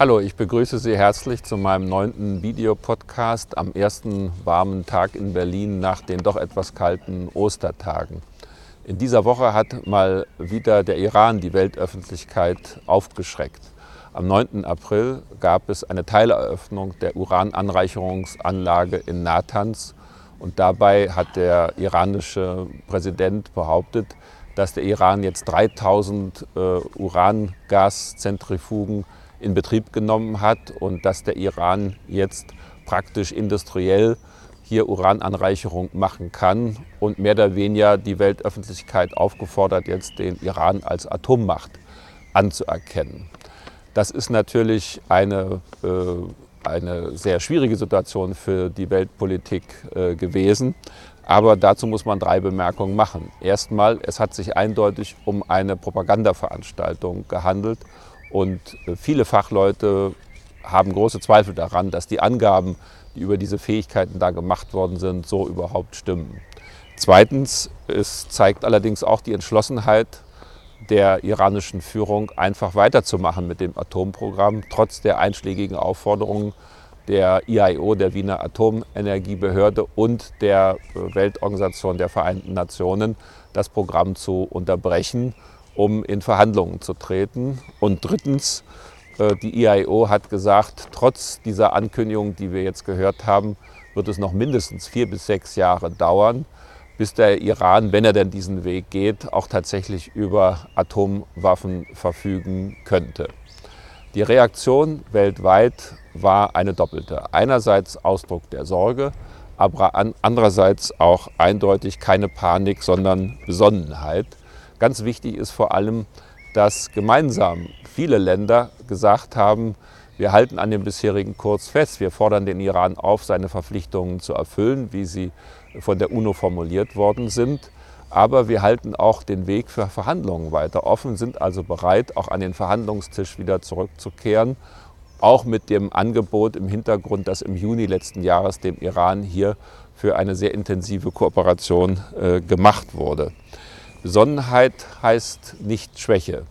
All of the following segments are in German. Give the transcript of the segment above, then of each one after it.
Hallo, ich begrüße Sie herzlich zu meinem neunten Videopodcast am ersten warmen Tag in Berlin nach den doch etwas kalten Ostertagen. In dieser Woche hat mal wieder der Iran die Weltöffentlichkeit aufgeschreckt. Am 9. April gab es eine Teileröffnung der Urananreicherungsanlage in Natanz und dabei hat der iranische Präsident behauptet, dass der Iran jetzt 3000 äh, Urangaszentrifugen in Betrieb genommen hat und dass der Iran jetzt praktisch industriell hier Urananreicherung machen kann und mehr oder weniger die Weltöffentlichkeit aufgefordert, jetzt den Iran als Atommacht anzuerkennen. Das ist natürlich eine, äh, eine sehr schwierige Situation für die Weltpolitik äh, gewesen. Aber dazu muss man drei Bemerkungen machen. Erstmal, es hat sich eindeutig um eine Propagandaveranstaltung gehandelt und äh, viele Fachleute haben große Zweifel daran, dass die Angaben, die über diese Fähigkeiten da gemacht worden sind, so überhaupt stimmen. Zweitens, es zeigt allerdings auch die Entschlossenheit der iranischen Führung, einfach weiterzumachen mit dem Atomprogramm, trotz der einschlägigen Aufforderungen der IAEO, der Wiener Atomenergiebehörde und der äh, Weltorganisation der Vereinten Nationen, das Programm zu unterbrechen um in Verhandlungen zu treten. Und drittens, äh, die IAEO hat gesagt, trotz dieser Ankündigung, die wir jetzt gehört haben, wird es noch mindestens vier bis sechs Jahre dauern, bis der Iran, wenn er denn diesen Weg geht, auch tatsächlich über Atomwaffen verfügen könnte. Die Reaktion weltweit war eine doppelte. Einerseits Ausdruck der Sorge, aber andererseits auch eindeutig keine Panik, sondern Besonnenheit. Ganz wichtig ist vor allem, dass gemeinsam viele Länder gesagt haben, wir halten an dem bisherigen Kurs fest. Wir fordern den Iran auf, seine Verpflichtungen zu erfüllen, wie sie von der UNO formuliert worden sind. Aber wir halten auch den Weg für Verhandlungen weiter offen, sind also bereit, auch an den Verhandlungstisch wieder zurückzukehren. Auch mit dem Angebot im Hintergrund, dass im Juni letzten Jahres dem Iran hier für eine sehr intensive Kooperation äh, gemacht wurde. Besonnenheit heißt nicht Schwäche.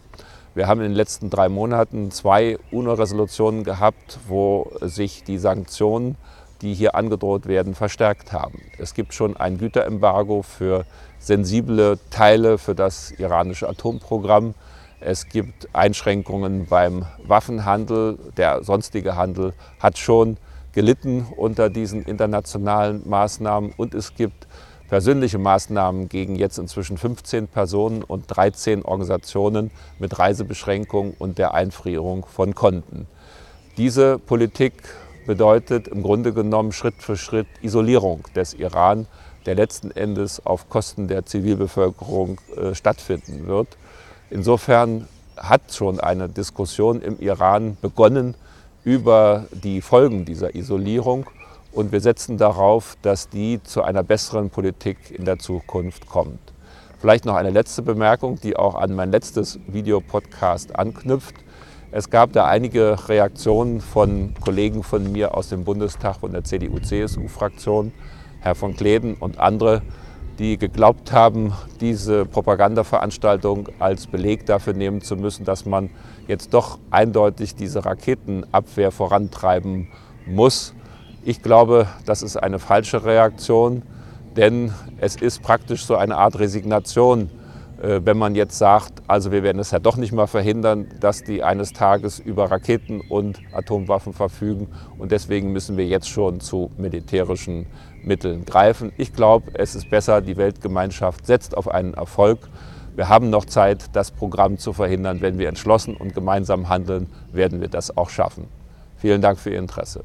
Wir haben in den letzten drei Monaten zwei UNO-Resolutionen gehabt, wo sich die Sanktionen, die hier angedroht werden, verstärkt haben. Es gibt schon ein Güterembargo für sensible Teile für das iranische Atomprogramm. Es gibt Einschränkungen beim Waffenhandel. Der sonstige Handel hat schon gelitten unter diesen internationalen Maßnahmen. Und es gibt persönliche Maßnahmen gegen jetzt inzwischen 15 Personen und 13 Organisationen mit Reisebeschränkung und der Einfrierung von Konten. Diese Politik bedeutet im Grunde genommen Schritt für Schritt Isolierung des Iran, der letzten Endes auf Kosten der Zivilbevölkerung äh, stattfinden wird. Insofern hat schon eine Diskussion im Iran begonnen über die Folgen dieser Isolierung und wir setzen darauf, dass die zu einer besseren Politik in der Zukunft kommt. Vielleicht noch eine letzte Bemerkung, die auch an mein letztes Videopodcast anknüpft. Es gab da einige Reaktionen von Kollegen von mir aus dem Bundestag und der CDU-CSU-Fraktion, Herr von Kleden und andere, die geglaubt haben, diese Propagandaveranstaltung als Beleg dafür nehmen zu müssen, dass man jetzt doch eindeutig diese Raketenabwehr vorantreiben muss. Ich glaube, das ist eine falsche Reaktion, denn es ist praktisch so eine Art Resignation, äh, wenn man jetzt sagt, also wir werden es ja doch nicht mal verhindern, dass die eines Tages über Raketen und Atomwaffen verfügen und deswegen müssen wir jetzt schon zu militärischen Mitteln greifen. Ich glaube, es ist besser, die Weltgemeinschaft setzt auf einen Erfolg. Wir haben noch Zeit, das Programm zu verhindern. Wenn wir entschlossen und gemeinsam handeln, werden wir das auch schaffen. Vielen Dank für Ihr Interesse.